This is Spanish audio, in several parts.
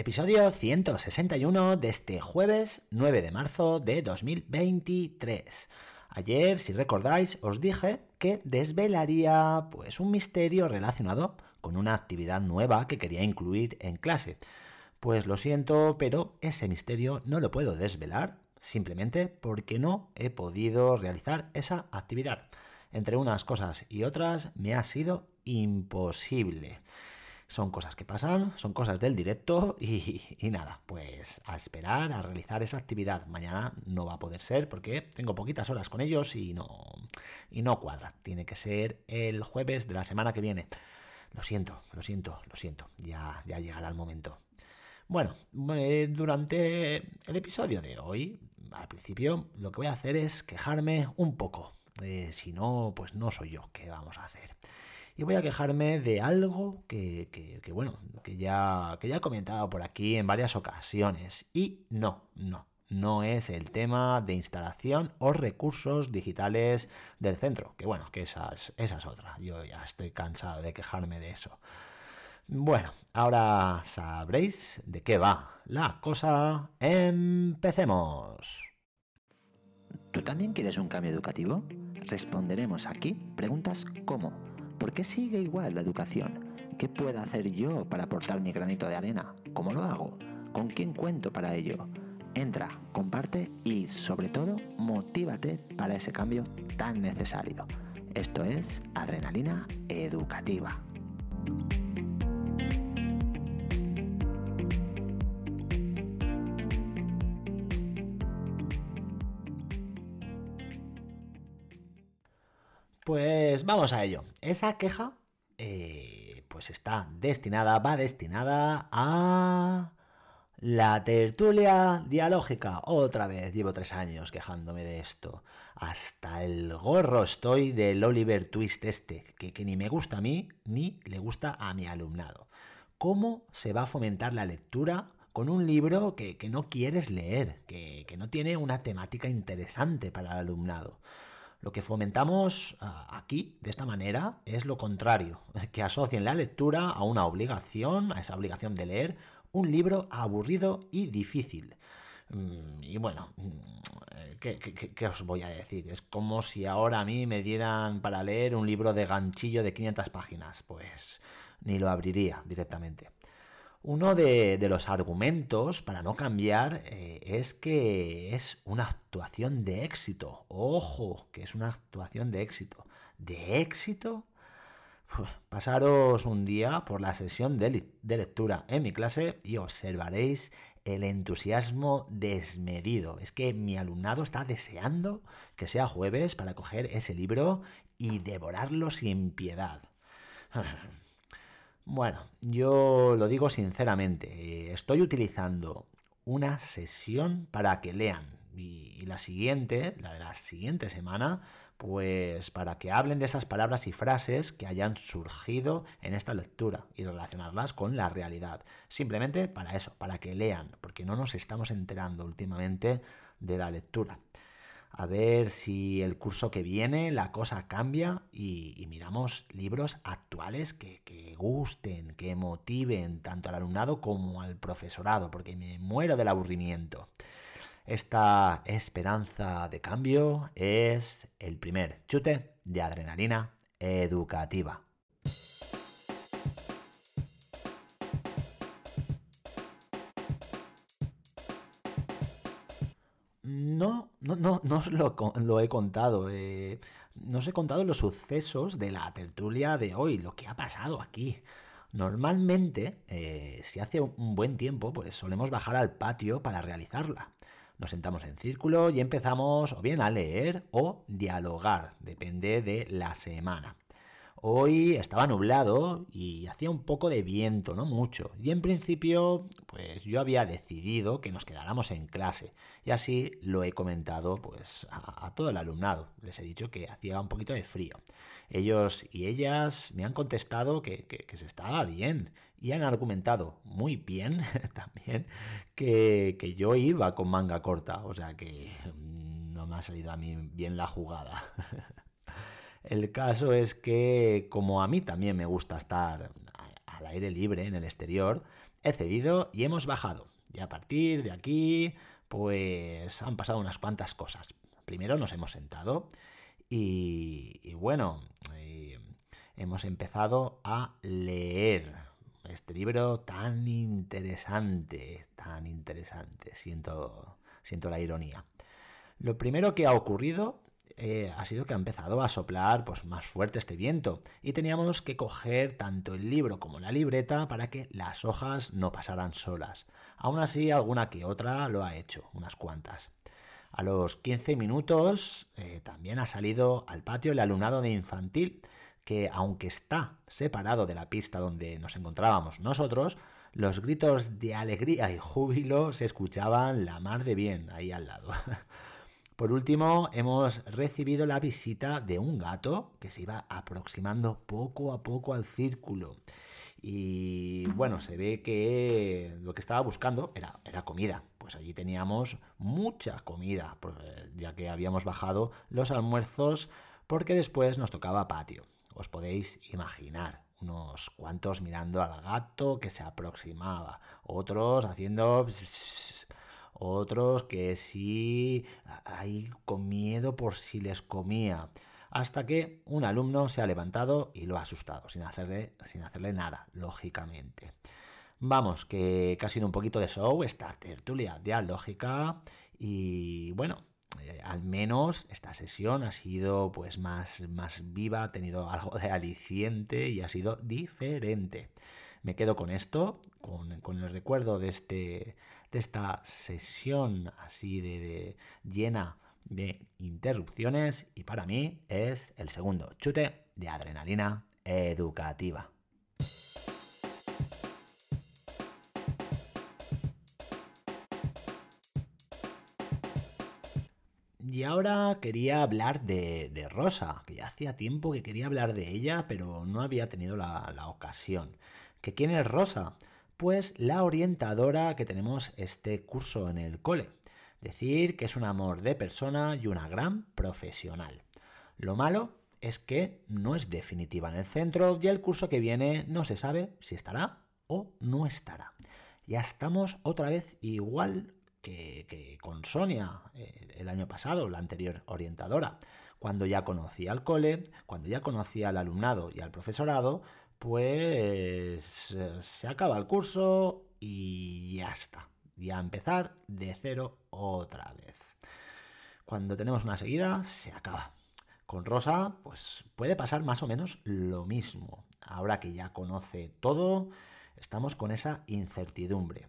Episodio 161 de este jueves 9 de marzo de 2023. Ayer, si recordáis, os dije que desvelaría pues un misterio relacionado con una actividad nueva que quería incluir en clase. Pues lo siento, pero ese misterio no lo puedo desvelar simplemente porque no he podido realizar esa actividad. Entre unas cosas y otras me ha sido imposible. Son cosas que pasan, son cosas del directo y, nada, pues a esperar a realizar esa actividad. Mañana no va a poder ser porque tengo poquitas horas con ellos y no, y no cuadra. Tiene que ser el jueves de la semana que viene. Lo siento, lo siento, lo siento. Ya, ya llegará el momento. Bueno, eh, durante el episodio de hoy, al principio, lo que voy a hacer es quejarme un poco. Eh, si no, pues no soy yo. ¿Qué vamos a hacer? Y voy a quejarme de algo que, bueno, que ya, que ya he comentado por aquí en varias ocasiones. Y no, no, no es el tema de instalación o recursos digitales del centro. Que bueno, que esa es, esa es otra. Yo ya estoy cansado de quejarme de eso. Bueno, ahora sabréis de qué va la cosa. Empecemos. ¿Tú también quieres un cambio educativo? Responderemos aquí preguntas como ¿Por qué sigue igual la educación? ¿Qué puedo hacer yo para aportar mi granito de arena? ¿Cómo lo hago? ¿Con quién cuento para ello? Entra, comparte y sobre todo motívate para ese cambio tan necesario. Esto es Adrenalina Educativa. Pues vamos a ello. Esa queja, eh, pues está destinada, va destinada a la tertulia dialógica. Otra vez, llevo tres años quejándome de esto. Hasta el gorro estoy del Oliver Twist este, que, ni me gusta a mí, ni le gusta a mi alumnado. ¿Cómo se va a fomentar la lectura con un libro que, no quieres leer, que, que no tiene una temática interesante para el alumnado? Lo que fomentamos ah, aquí, de esta manera, es lo contrario, que asocien la lectura a una obligación, a esa obligación de leer un libro aburrido y difícil. Mm, y bueno, mm, ¿qué, os voy a decir? Es como si ahora a mí me dieran para leer un libro de ganchillo de 500 páginas. Pues ni lo abriría directamente. Uno de, los argumentos para no cambiar eh, es que es una actuación de éxito. Ojo, que es una actuación de éxito. ¿De éxito? pasaros un día por la sesión de, de lectura en mi clase y observaréis el entusiasmo desmedido. Es que mi alumnado está deseando que sea jueves para coger ese libro y devorarlo sin piedad. Bueno, yo lo digo sinceramente, eh, estoy utilizando una sesión para que lean y, la siguiente, la de la siguiente semana, pues para que hablen de esas palabras y frases que hayan surgido en esta lectura y relacionarlas con la realidad. Simplemente para eso, para que lean, porque no nos estamos enterando últimamente de la lectura a ver si el curso que viene la cosa cambia y, miramos libros actuales que, que, gusten, que motiven tanto al alumnado como al profesorado, porque me muero del aburrimiento. Esta esperanza de cambio es el primer chute de adrenalina educativa. No, no, no, os lo, he contado. Eh, no os he contado los sucesos de la tertulia de hoy, lo que ha pasado aquí. Normalmente, eh, si hace un buen tiempo, pues solemos bajar al patio para realizarla. Nos sentamos en círculo y empezamos o bien a leer o dialogar, depende de la semana. Hoy estaba nublado y hacía un poco de viento, no mucho. Y en principio, pues yo había decidido que nos quedáramos en clase. Y así lo he comentado pues a, todo el alumnado. Les he dicho que hacía un poquito de frío. Ellos y ellas me han contestado que, se estaba bien. Y han argumentado muy bien también que, que yo iba con manga corta. O sea que mm, no me ha salido a mí bien la jugada. El caso es que, como a mí también me gusta estar al aire libre en el exterior, he cedido y hemos bajado. Y a partir de aquí, pues han pasado unas cuantas cosas. Primero nos hemos sentado y, bueno, eh, hemos empezado a leer este libro tan interesante, tan interesante. Siento, siento la ironía. Lo primero que ha ocurrido eh, ha sido que ha empezado a soplar pues, más fuerte este viento y teníamos que coger tanto el libro como la libreta para que las hojas no pasaran solas. Aún así, alguna que otra lo ha hecho, unas cuantas. A los 15 minutos eh, también ha salido al patio el alumnado de infantil que aunque está separado de la pista donde nos encontrábamos nosotros, los gritos de alegría y júbilo se escuchaban la mar de bien ahí al lado. Por último, hemos recibido la visita de un gato que se iba aproximando poco a poco al círculo. Y bueno, se ve que lo que estaba buscando era, era comida. Pues allí teníamos mucha comida, ya que habíamos bajado los almuerzos porque después nos tocaba patio. Os podéis imaginar, unos cuantos mirando al gato que se aproximaba, otros haciendo otros que sí, ahí con miedo por si les comía. Hasta que un alumno se ha levantado y lo ha asustado, sin hacerle, sin hacerle nada, lógicamente. Vamos, que, ha sido un poquito de show esta tertulia dialógica y bueno, eh, al menos esta sesión ha sido pues más, más viva, ha tenido algo de aliciente y ha sido diferente. Me quedo con esto, con, el recuerdo de, este, de esta sesión así de, llena de interrupciones y para mí es el segundo chute de adrenalina educativa. Y ahora quería hablar de, Rosa, que ya hacía tiempo que quería hablar de ella, pero no había tenido la, la ocasión. ¿Que quién es Rosa? Pues la orientadora que tenemos este curso en el cole. Decir que es un amor de persona y una gran profesional. Lo malo es que no es definitiva en el centro y el curso que viene no se sabe si estará o no estará. Ya estamos otra vez igual que, con Sonia eh, el año pasado, la anterior orientadora. Cuando ya conocía al cole, cuando ya conocía al alumnado y al profesorado, pues eh, se acaba el curso y ya está. Y a empezar de cero otra vez. Cuando tenemos una seguida, se acaba. Con Rosa, pues puede pasar más o menos lo mismo. Ahora que ya conoce todo, estamos con esa incertidumbre.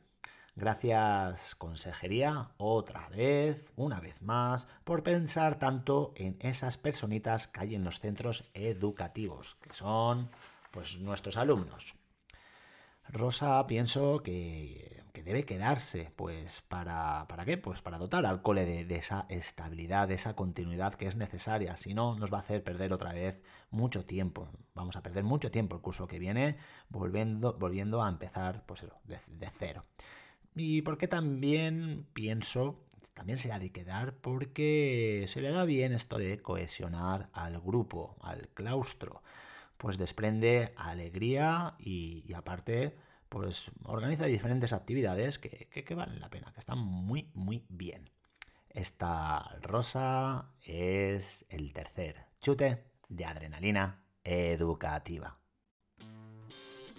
Gracias, consejería, otra vez, una vez más, por pensar tanto en esas personitas que hay en los centros educativos, que son pues nuestros alumnos. Rosa pienso que, debe quedarse, pues para, ¿para qué? Pues para dotar al cole de, esa estabilidad, de esa continuidad que es necesaria. Si no, nos va a hacer perder otra vez mucho tiempo. Vamos a perder mucho tiempo el curso que viene volviendo, volviendo a empezar pues, de, de cero. Y porque también pienso, también se ha de quedar porque se le da bien esto de cohesionar al grupo, al claustro pues desprende alegría y, aparte pues organiza diferentes actividades que, que, valen la pena, que están muy muy bien. Esta rosa es el tercer chute de adrenalina educativa.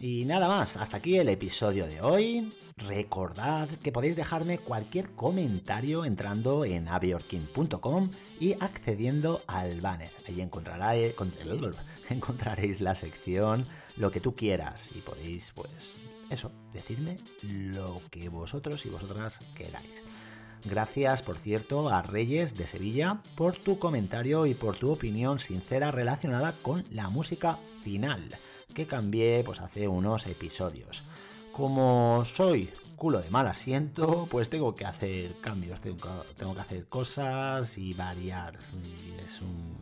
Y nada más, hasta aquí el episodio de hoy. Recordad que podéis dejarme cualquier comentario entrando en abiorkin.com y accediendo al banner. Ahí encontraréis, encontraréis la sección lo que tú quieras y podéis, pues, eso, decirme lo que vosotros y vosotras queráis. Gracias, por cierto, a Reyes de Sevilla por tu comentario y por tu opinión sincera relacionada con la música final que cambié pues hace unos episodios. Como soy culo de mal asiento, pues tengo que hacer cambios, tengo, que hacer cosas y variar. es, un,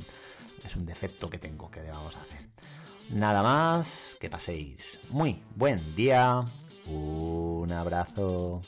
es un defecto que tengo que debamos hacer. Nada más, que paséis muy buen día. Un abrazo.